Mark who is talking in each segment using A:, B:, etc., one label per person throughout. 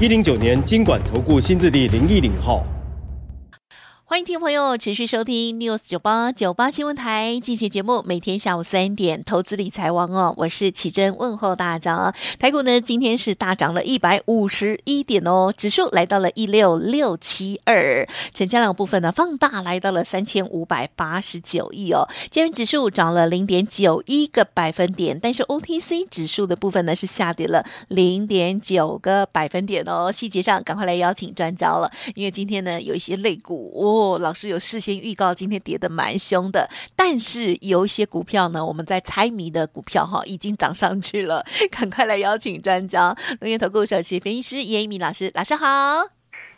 A: 一零九年金管投顾新字第零一零号。
B: 欢迎听众朋友持续收听 News 九八九八新闻台进行节目，每天下午三点投资理财王哦，我是启珍问候大家。台股呢今天是大涨了一百五十一点哦，指数来到了一六六七二，成交量部分呢放大来到了三千五百八十九亿哦，今日指数涨了零点九一个百分点，但是 OTC 指数的部分呢是下跌了零点九个百分点哦。细节上赶快来邀请专家了，因为今天呢有一些类股哦。老师有事先预告，今天跌的蛮凶的，但是有一些股票呢，我们在猜谜的股票哈，已经涨上去了。赶快来邀请专家，龙岩投顾首席分析师严一鸣老师，老师好。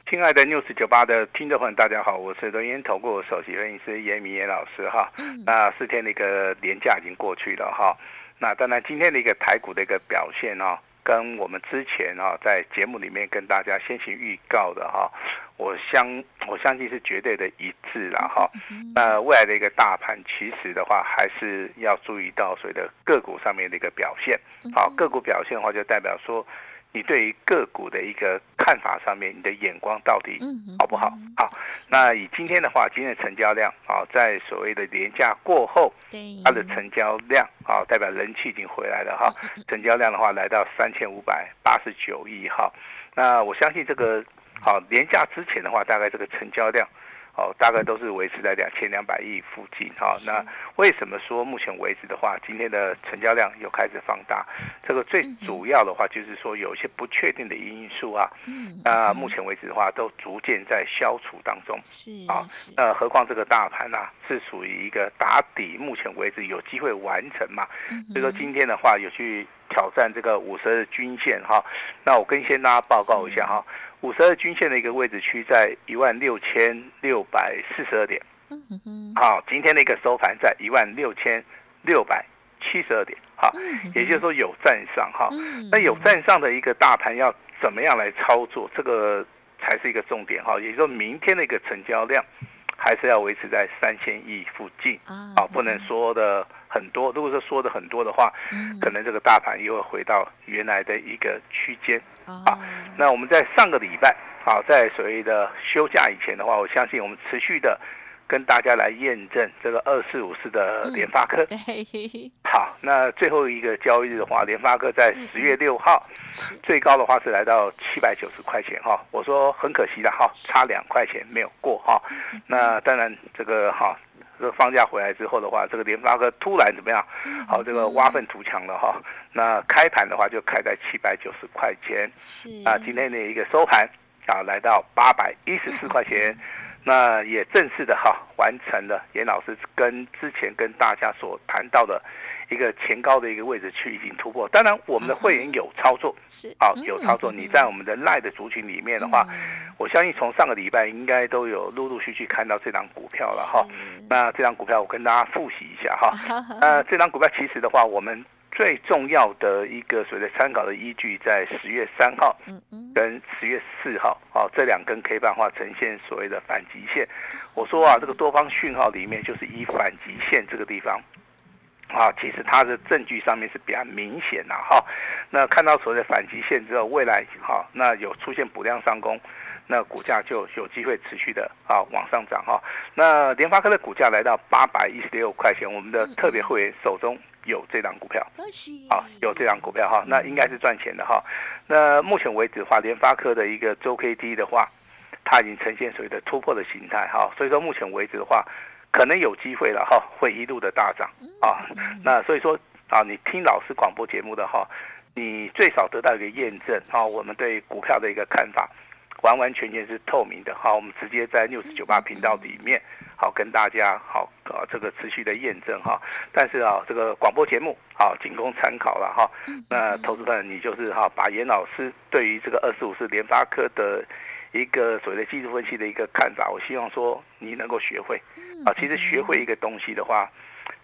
C: 亲爱的 News 九八的听众朋友，大家好，我是轮源投顾首席分析师严一民严老师哈。那四天的一个年假已经过去了哈，那当然今天的一个台股的一个表现啊。跟我们之前啊，在节目里面跟大家先行预告的哈，我相我相信是绝对的一致了哈。那未来的一个大盘，其实的话还是要注意到所谓的个股上面的一个表现。好，个股表现的话，就代表说。你对于个股的一个看法上面，你的眼光到底好不好？好，那以今天的话，今天的成交量啊，在所谓的连假过后，它的成交量啊，代表人气已经回来了哈。成交量的话，来到三千五百八十九亿哈。那我相信这个好连假之前的话，大概这个成交量。哦，大概都是维持在两千两百亿附近哈。那为什么说目前为止的话，今天的成交量又开始放大？这个最主要的话就是说有一些不确定的因素啊。嗯。那目前为止的话，都逐渐在消除当中。是啊。那何况这个大盘啊，是属于一个打底，目前为止有机会完成嘛？所以说今天的话有去挑战这个五十日均线哈。那我跟先大家报告一下哈。五十二均线的一个位置区在一万六千六百四十二点，好，今天的一个收盘在一万六千六百七十二点，好，也就是说有站上哈，那有站上的一个大盘要怎么样来操作，这个才是一个重点哈，也就是说明天的一个成交量还是要维持在三千亿附近，啊，不能说的。很多，如果说说的很多的话，可能这个大盘又会回到原来的一个区间啊。那我们在上个礼拜啊，在所谓的休假以前的话，我相信我们持续的跟大家来验证这个二四五四的联发科。好，那最后一个交易日的话，联发科在十月六号最高的话是来到七百九十块钱哈。我说很可惜的哈，差两块钱没有过哈。那当然这个哈。这个放假回来之后的话，这个联发科突然怎么样？好，这个挖粪图强了哈。那开盘的话就开在七百九十块钱，是啊，今天的一个收盘啊，来到八百一十四块钱，那也正式的哈完成了严老师跟之前跟大家所谈到的。一个前高的一个位置去已经突破，当然我们的会员有操作，是啊，有操作。你在我们的赖的族群里面的话，我相信从上个礼拜应该都有陆陆续续看到这张股票了哈。那这张股票我跟大家复习一下哈。那这张股票其实的话，我们最重要的一个所谓的参考的依据在十月三号，跟十月四号，哦，这两根 K 棒的话呈现所谓的反极线。我说啊，这个多方讯号里面就是以反极线这个地方。啊，其实它的证据上面是比较明显的哈。那看到所谓的反击线之后，未来哈，那有出现补量上攻，那股价就有机会持续的啊往上涨哈。那联发科的股价来到八百一十六块钱，我们的特别会员手中有这档股票，恭喜啊，有这档股票哈，那应该是赚钱的哈。那目前为止的话，联发科的一个周 K D 的话，它已经呈现所谓的突破的形态哈，所以说目前为止的话。可能有机会了哈，会一路的大涨啊。那所以说啊，你听老师广播节目的哈，你最少得到一个验证啊。我们对股票的一个看法，完完全全是透明的哈。我们直接在 News 九八频道里面好跟大家好啊这个持续的验证哈。但是啊，这个广播节目啊仅供参考了哈。那投资人你就是哈，把严老师对于这个二十五四联发科的一个所谓的技术分析的一个看法，我希望说你能够学会啊。其实学会一个东西的话，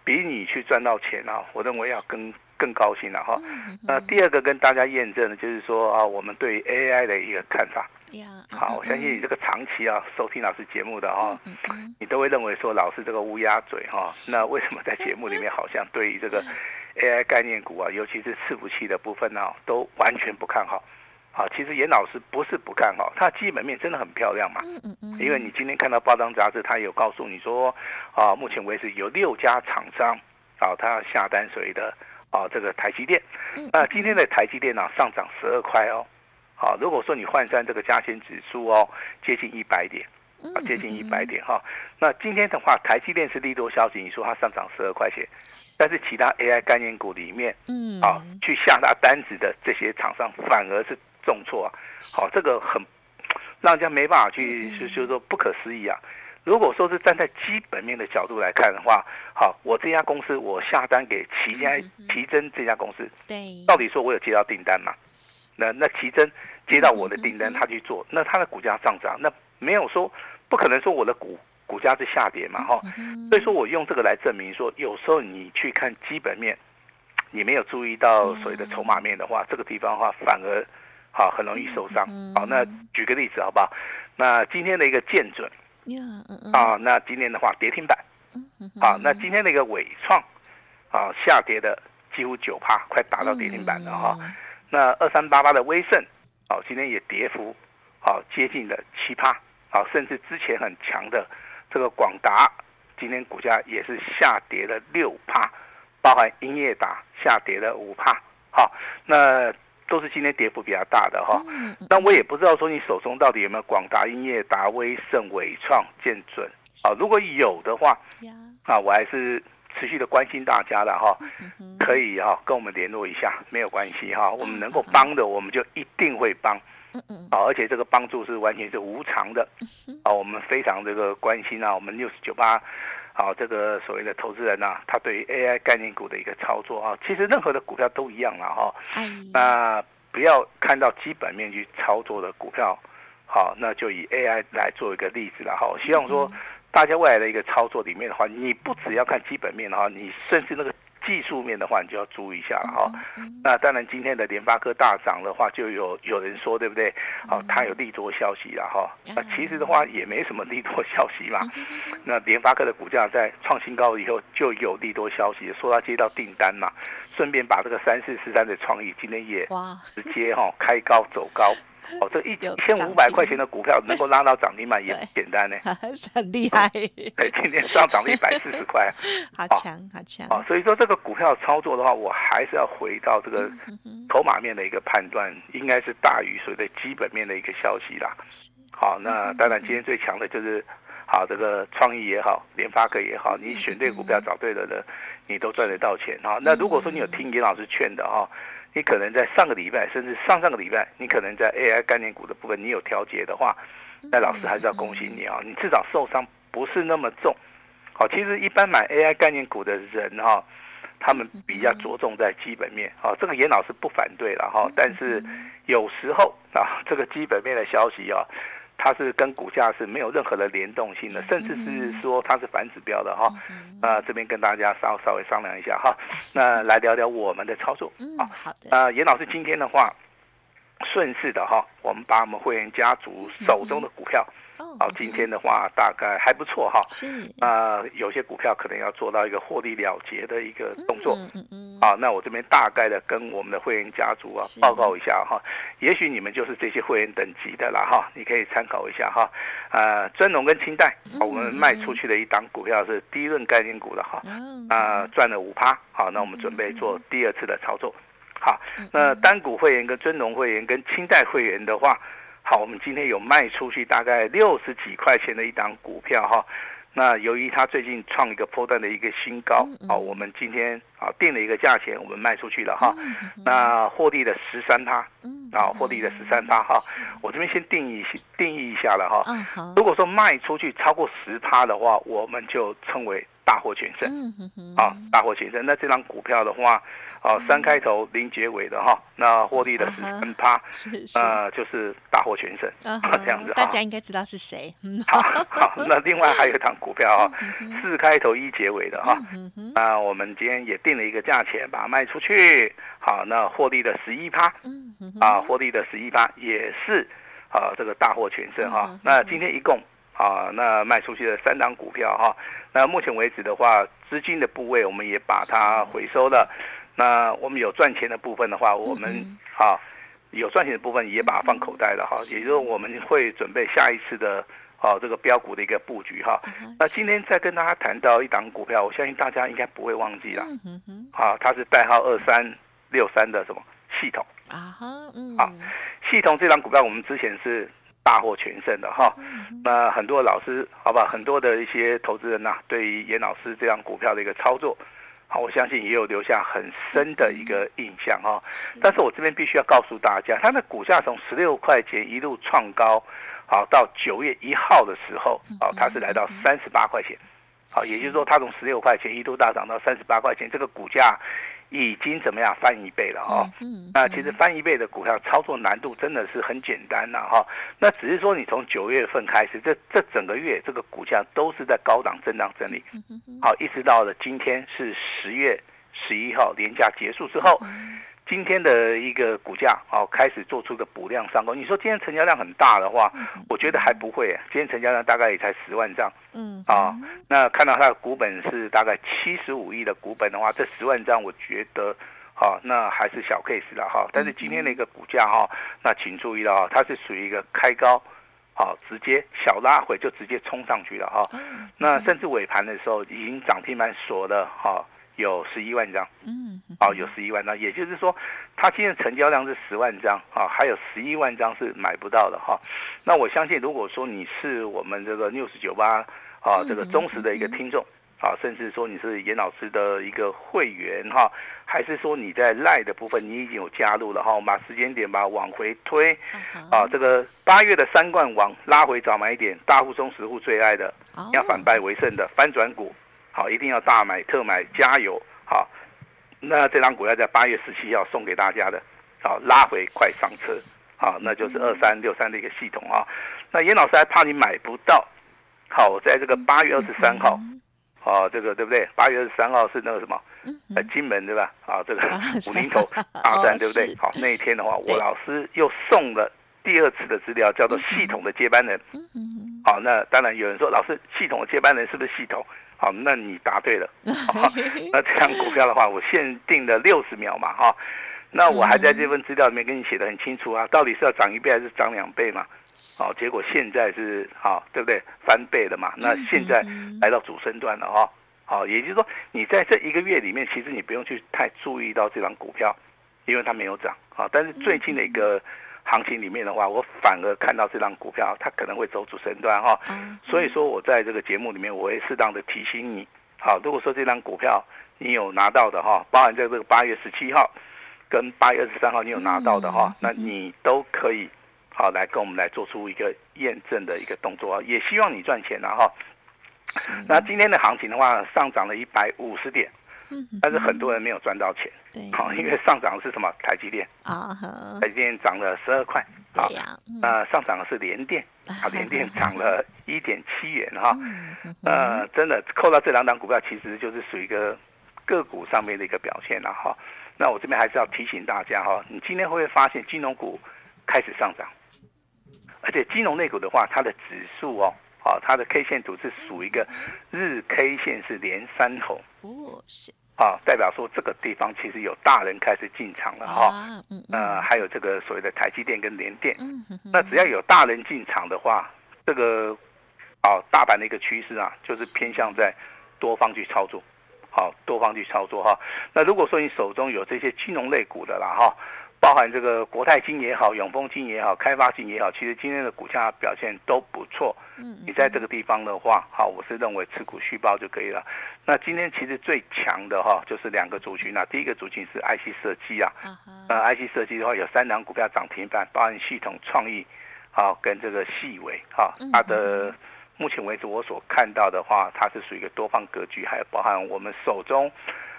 C: 比你去赚到钱啊，我认为要更更高兴了哈。那第二个跟大家验证的就是说啊，我们对 AI 的一个看法。好，我相信你这个长期啊收听老师节目的哈，你都会认为说老师这个乌鸦嘴哈。那为什么在节目里面好像对于这个 AI 概念股啊，尤其是伺服器的部分呢，都完全不看好？好，其实严老师不是不看好，它基本面真的很漂亮嘛。嗯嗯嗯因为你今天看到报章杂志，它有告诉你说，啊，目前为止有六家厂商啊，它要下单谁的啊，这个台积电。那今天的台积电呢，上涨十二块哦。好，如果说你换算这个加权指数哦，接近一百点，啊，接近一百点哈。那今天的话，台积电是利多消息，你说它上涨十二块钱，但是其他 AI 概念股里面，嗯，啊，去下达单子的这些厂商反而是。重挫啊，好，这个很让人家没办法去，就就是说不可思议啊。如果说是站在基本面的角度来看的话，好，我这家公司我下单给奇家奇珍这家公司，对，到底说我有接到订单吗？那那奇珍接到我的订单，他去做，那他的股价上涨，那没有说不可能说我的股股价是下跌嘛，哈。所以说我用这个来证明说，有时候你去看基本面，你没有注意到所谓的筹码面的话，这个地方的话反而。好，很容易受伤。好，那举个例子好不好？那今天的一个建准，啊，那今天的话跌停板，好，那今天的一个尾创，啊，下跌的几乎九趴，快达到跌停板了哈。那二三八八的威盛，好，今天也跌幅，好，接近了七趴，好，甚至之前很强的这个广达，今天股价也是下跌了六趴，包含英业达下跌了五趴，好，那。都是今天跌幅比较大的哈，但我也不知道说你手中到底有没有广达、英业达、威盛、伟创、建准。啊？如果有的话，啊，我还是持续的关心大家的哈，可以哈跟我们联络一下，没有关系哈，我们能够帮的我们就一定会帮，啊，而且这个帮助是完全是无偿的，啊，我们非常这个关心啊，我们六十九八。好，这个所谓的投资人呐、啊，他对于 AI 概念股的一个操作啊，其实任何的股票都一样了哈。那不要看到基本面去操作的股票，好，那就以 AI 来做一个例子了哈。希望说大家未来的一个操作里面的话，你不只要看基本面的话，你甚至那个。技术面的话，你就要注意一下了哈。那当然，今天的联发科大涨的话，就有有人说，对不对？好，它有利多消息了哈。那其实的话，也没什么利多消息嘛。那联发科的股价在创新高以后，就有利多消息，说它接到订单嘛。顺便把这个三四四三的创意今天也直接哈开高走高。哦，这一千五百块钱的股票能够拉到涨停板也不简单呢，
B: 很厉害。
C: 对，今天上涨了一百四十块，
B: 好强，好强。
C: 哦，所以说这个股票操作的话，我还是要回到这个筹码面的一个判断，应该是大于所谓的基本面的一个消息啦。好，那当然今天最强的就是，好这个创意也好，联发科也好，你选对股票找对了人，你都赚得到钱哈。那如果说你有听严老师劝的哈。你可能在上个礼拜，甚至上上个礼拜，你可能在 AI 概念股的部分，你有调节的话，那老师还是要恭喜你啊！你至少受伤不是那么重。好，其实一般买 AI 概念股的人哈，他们比较着重在基本面。好，这个严老师不反对了哈，但是有时候啊，这个基本面的消息啊。它是跟股价是没有任何的联动性的，甚至是说它是反指标的哈。那这边跟大家稍稍微商量一下哈。那来聊聊我们的操作啊。好的。呃，严老师今天的话，顺势的哈，我们把我们会员家族手中的股票。好，今天的话大概还不错哈。是。啊，有些股票可能要做到一个获利了结的一个动作。嗯嗯。好，那我这边大概的跟我们的会员家族啊报告一下哈。也许你们就是这些会员等级的了哈，你可以参考一下哈。啊，尊龙跟清代，我们卖出去的一档股票是第一轮概念股的哈。啊，赚了五趴。好，那我们准备做第二次的操作。好，那单股会员跟尊龙会员跟清代会员的话。好，我们今天有卖出去大概六十几块钱的一档股票哈，那由于它最近创一个波段的一个新高，好，我们今天啊，定了一个价钱，我们卖出去了哈。那获利的十三趴，啊，获利的十三趴哈。我这边先定义定义一下了哈。如果说卖出去超过十趴的话，我们就称为大获全胜。啊，大获全胜。那这张股票的话。啊，三开头零结尾的哈，那获利的 是十趴，呃，就是大获全胜啊，这样子。
B: 大家应该知道是谁。
C: 好，好，那另外还有一档股票啊，四开头一结尾的哈，那我们今天也定了一个价钱，把它卖出去。好，那获利的十一趴，啊，获利的十一趴也是啊，这个大获全胜哈。那今天一共啊，那卖出去的三档股票哈，那目前为止的话，资金的部位我们也把它回收了。那我们有赚钱的部分的话，我们啊有赚钱的部分也把它放口袋了哈，也就是我们会准备下一次的啊这个标股的一个布局哈。那今天再跟大家谈到一档股票，我相信大家应该不会忘记了，啊，它是代号二三六三的什么系统啊哈，啊系统这档股票我们之前是大获全胜的哈。那很多老师好吧，很多的一些投资人呐，对于严老师这档股票的一个操作。好，我相信也有留下很深的一个印象哈。但是我这边必须要告诉大家，它的股价从十六块钱一路创高，好到九月一号的时候，好，它是来到三十八块钱，好，也就是说它从十六块钱一度大涨到三十八块钱，这个股价。已经怎么样翻一倍了哈？那其实翻一倍的股票操作难度真的是很简单了哈。那只是说你从九月份开始，这这整个月这个股价都是在高档震荡整理，好，一直到了今天是十月十一号连假结束之后。今天的一个股价哦，开始做出个补量上攻。你说今天成交量很大的话，我觉得还不会。今天成交量大概也才十万张，嗯啊，那看到它的股本是大概七十五亿的股本的话，这十万张我觉得，好，那还是小 case 了哈。但是今天的一个股价哈，那请注意了哈，它是属于一个开高，好，直接小拉回就直接冲上去了哈。那甚至尾盘的时候已经涨停板锁了哈。有十一万张，嗯，哦，有十一万张，也就是说，它今天成交量是十万张，啊，还有十一万张是买不到的哈。那我相信，如果说你是我们这个 News 九八啊，这个忠实的一个听众，啊，甚至说你是严老师的一个会员哈，还是说你在 LINE 的部分你已经有加入了哈，我们把时间点把它往回推，啊，这个八月的三冠王拉回早买点，大户中实户最爱的，要反败为胜的翻转股。好，一定要大买特买，加油！好，那这张股票在八月十七号送给大家的，好，拉回快上车，好，那就是二三六三的一个系统啊。那严老师还怕你买不到，好，在这个八月二十三号，好，这个对不对？八月二十三号是那个什么？呃，金门对吧？啊，这个武林头 大战对不对？好，那一天的话，我老师又送了第二次的资料，叫做系统的接班人。好，那当然有人说，老师，系统的接班人是不是系统？好，那你答对了。那这张股票的话，我限定了六十秒嘛，哈。那我还在这份资料里面跟你写的很清楚啊，到底是要涨一倍还是涨两倍嘛？好，结果现在是好，对不对？翻倍了嘛？那现在来到主升段了哈。好，也就是说，你在这一个月里面，其实你不用去太注意到这张股票，因为它没有涨。啊，但是最近的一个。行情里面的话，我反而看到这张股票，它可能会走主升段哈。所以说我在这个节目里面，我会适当的提醒你。好，如果说这张股票你有拿到的哈，包含在这个八月十七号跟八月二十三号你有拿到的哈，那你都可以好来跟我们来做出一个验证的一个动作啊。也希望你赚钱了哈。那今天的行情的话，上涨了一百五十点。但是很多人没有赚到钱，对，好，因为上涨的是什么？台积电啊，台积电涨了十二块，好，那上涨的是联电，啊，联电 涨了一点七元哈，呃，真的扣到这两档股票，其实就是属于一个个股上面的一个表现了哈。那我这边还是要提醒大家哈，你今天会不会发现金融股开始上涨，而且金融类股的话，它的指数哦，好，它的 K 线图是属于一个日 K 线是连三红，哦，是。啊，代表说这个地方其实有大人开始进场了哈，啊，呃，还有这个所谓的台积电跟联电，那只要有大人进场的话，这个啊大盘的一个趋势啊，就是偏向在多方去操作，好，多方去操作哈。那如果说你手中有这些金融类股的啦哈，包含这个国泰金也好，永丰金也好，开发金也好，其实今天的股价表现都不错。嗯，你在这个地方的话，好，我是认为持股续报就可以了。那今天其实最强的哈，就是两个族群啊。第一个族群是 IC 设计啊，呃，IC 设计的话有三档股票涨停板，包含系统创意，好，跟这个细微，哈，它的目前为止我所看到的话，它是属于一个多方格局，还有包含我们手中。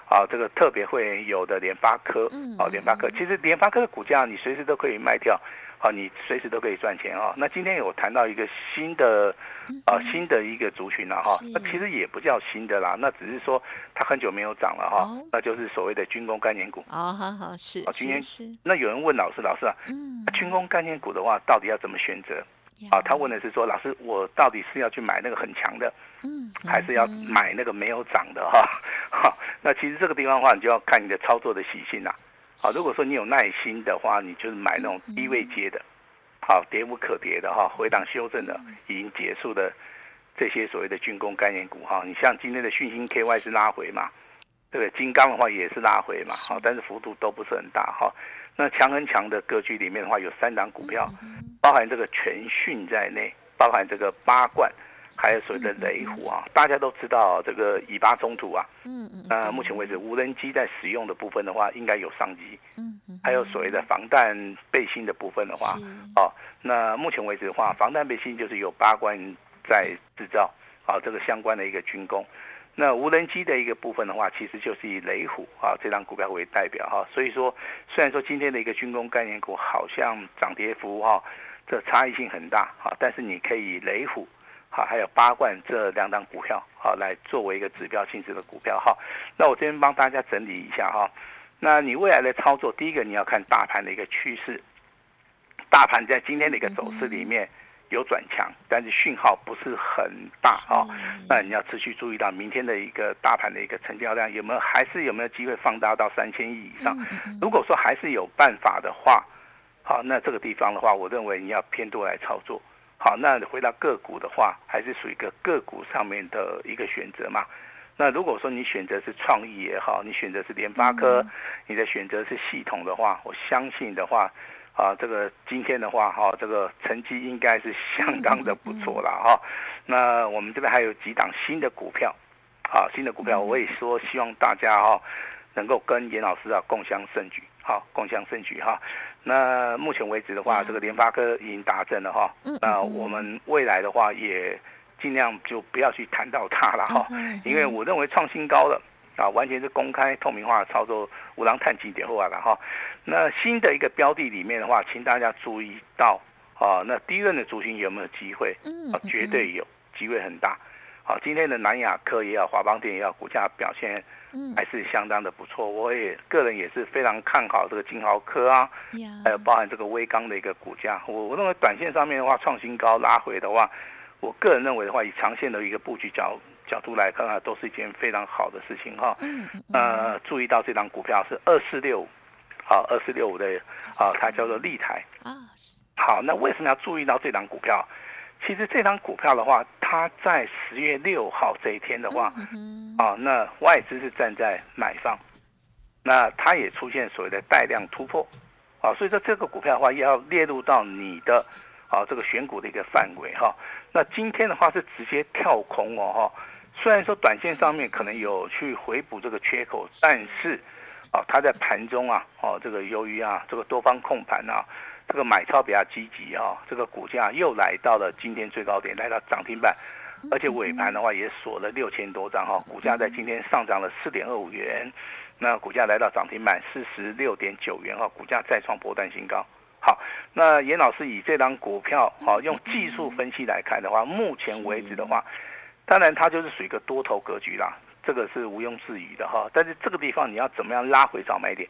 C: 啊，这个特别会有的联发科，啊，联发科其实联发科的股价你随时都可以卖掉，好，你随时都可以赚钱啊。那今天有谈到一个新的，啊，新的一个族群了哈，那其实也不叫新的啦，那只是说它很久没有涨了哈，那就是所谓的军工概念股。
B: 哦，好好是，
C: 啊，今天是。那有人问老师，老师啊，嗯，军工概念股的话，到底要怎么选择？啊，他问的是说，老师，我到底是要去买那个很强的，嗯，还是要买那个没有涨的哈？哈，那其实这个地方的话，你就要看你的操作的习性啦。好，如果说你有耐心的话，你就是买那种低位接的，好，跌无可跌的哈，回档修正的已经结束的这些所谓的军工概念股哈。你像今天的讯星 KY 是拉回嘛，对不对？金刚的话也是拉回嘛，好，但是幅度都不是很大哈。那强很强的格局里面的话，有三档股票，包含这个全讯在内，包含这个八冠，还有所谓的雷虎啊。大家都知道这个以巴冲突啊，嗯嗯，呃，目前为止无人机在使用的部分的话，应该有商机，嗯嗯，还有所谓的防弹背心的部分的话，哦，那目前为止的话，防弹背心就是有八冠在制造，啊，这个相关的一个军工。那无人机的一个部分的话，其实就是以雷虎啊这张股票为代表哈，所以说虽然说今天的一个军工概念股好像涨跌幅哈，这差异性很大哈，但是你可以以雷虎哈还有八冠这两档股票好来作为一个指标性质的股票哈。那我这边帮大家整理一下哈，那你未来的操作，第一个你要看大盘的一个趋势，大盘在今天的一个走势里面。有转强，但是讯号不是很大啊。那你要持续注意到明天的一个大盘的一个成交量有没有，还是有没有机会放大到三千亿以上？如果说还是有办法的话，好，那这个地方的话，我认为你要偏多来操作。好，那回到个股的话，还是属于一个个股上面的一个选择嘛。那如果说你选择是创意也好，你选择是联发科，你的选择是系统的话，我相信的话。啊，这个今天的话，哈，这个成绩应该是相当的不错了，哈。那我们这边还有几档新的股票，啊，新的股票，我也说希望大家哈，能够跟严老师啊共襄盛举，好，共襄盛举哈。那目前为止的话，这个联发科已经达阵了哈。那我们未来的话也尽量就不要去谈到它了哈，因为我认为创新高了。啊，完全是公开透明化的操作，无郎探几点后来了哈。那新的一个标的里面的话，请大家注意到啊，那第一轮的族群有没有机会？啊，绝对有机会很大。好，今天的南亚科也好，华邦电也好，股价表现还是相当的不错。我也个人也是非常看好这个金豪科啊，还有包含这个威刚的一个股价。我我认为短线上面的话，创新高拉回的话，我个人认为的话，以长线的一个布局角。角度来看啊，都是一件非常好的事情哈。嗯。呃，注意到这档股票是二四六五，好，二四六五的啊，它叫做立台啊。好，那为什么要注意到这档股票？其实这张股票的话，它在十月六号这一天的话，啊，那外资是站在买方，那它也出现所谓的带量突破，啊，所以说这个股票的话要列入到你的啊这个选股的一个范围哈。那今天的话是直接跳空哦哈。虽然说短线上面可能有去回补这个缺口，但是，啊，它在盘中啊，哦，这个由于啊，这个多方控盘啊，这个买超比较积极啊，这个股价又来到了今天最高点，来到涨停板，而且尾盘的话也锁了六千多张哈，股价在今天上涨了四点二五元，那股价来到涨停板四十六点九元哈，股价再创波段新高。好，那严老师以这张股票好用技术分析来看的话，目前为止的话。当然，它就是属于一个多头格局啦，这个是毋庸置疑的哈。但是这个地方你要怎么样拉回找买点？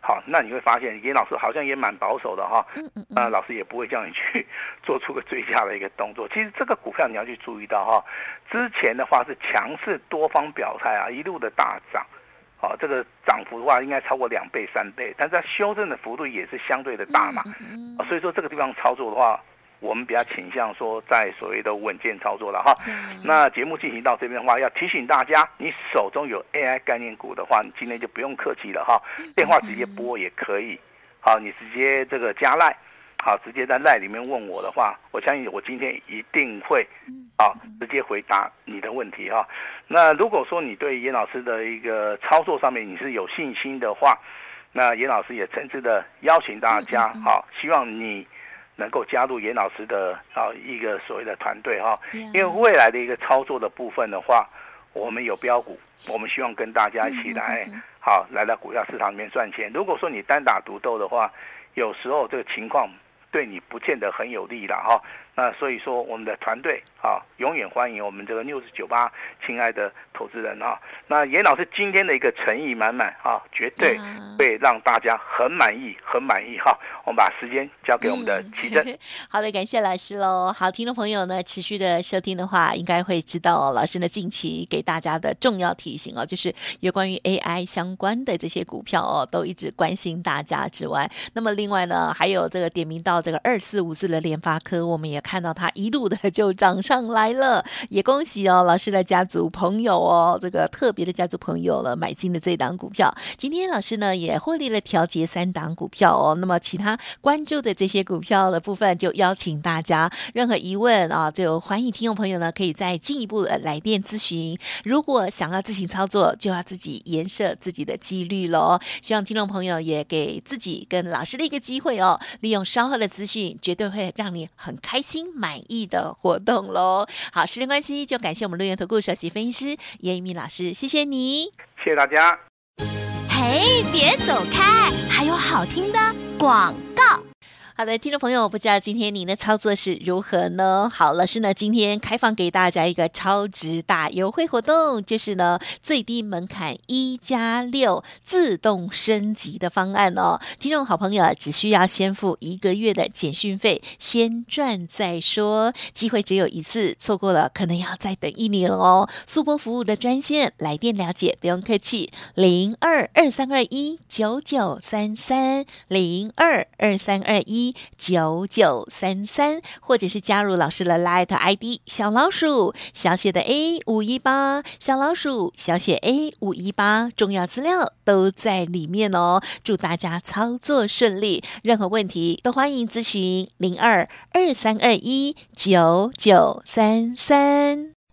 C: 好，那你会发现严老师好像也蛮保守的哈。那老师也不会叫你去 做出个追加的一个动作。其实这个股票你要去注意到哈，之前的话是强势多方表态啊，一路的大涨，好，这个涨幅的话应该超过两倍三倍，但是它修正的幅度也是相对的大嘛。所以说这个地方操作的话。我们比较倾向说，在所谓的稳健操作了哈。那节目进行到这边的话，要提醒大家，你手中有 AI 概念股的话，你今天就不用客气了哈，电话直接拨也可以。好，你直接这个加赖，好，直接在赖里面问我的话，我相信我今天一定会，好，直接回答你的问题哈。那如果说你对严老师的一个操作上面你是有信心的话，那严老师也诚挚的邀请大家，好，希望你能够加入严老师的啊一个所谓的团队哈，因为未来的一个操作的部分的话，我们有标股，我们希望跟大家一起来，好，来到股票市场里面赚钱。如果说你单打独斗的话，有时候这个情况对你不见得很有利了哈。那所以说，我们的团队啊，永远欢迎我们这个 News 九八亲爱的投资人啊。那严老师今天的一个诚意满满啊，绝对会让大家很满意，很满意哈。我们把时间交给我们的奇珍。
B: 嗯、好的，感谢老师喽。好，听众朋友呢，持续的收听的话，应该会知道老师呢近期给大家的重要提醒哦，就是有关于 AI 相关的这些股票哦，都一直关心大家之外，那么另外呢，还有这个点名到这个二四五四的联发科，我们也。看到它一路的 就涨上来了，也恭喜哦，老师的家族朋友哦，这个特别的家族朋友了，买进的这档股票。今天老师呢也获利了调节三档股票哦，那么其他关注的这些股票的部分，就邀请大家任何疑问啊，就欢迎听众朋友呢可以再进一步的来电咨询。如果想要自行操作，就要自己严设自己的纪律喽。希望听众朋友也给自己跟老师的一个机会哦，利用稍后的资讯，绝对会让你很开心。满意的活动喽！好，时间关系，就感谢我们陆源投顾首席分析师叶一鸣老师，谢谢你，
C: 谢谢大家。
D: 嘿，别走开，还有好听的广告。
B: 好的，听众朋友，不知道今天您的操作是如何呢？好，老师呢今天开放给大家一个超值大优惠活动，就是呢最低门槛一加六自动升级的方案哦。听众好朋友只需要先付一个月的简讯费，先赚再说，机会只有一次，错过了可能要再等一年哦。速播服务的专线来电了解，不用客气，零二二三二一九九三三零二二三二一九九三三，或者是加入老师的 Light ID 小老鼠小写的 A 五一八，小老鼠小写 A 五一八，重要资料都在里面哦。祝大家操作顺利，任何问题都欢迎咨询零二二三二一九九三三。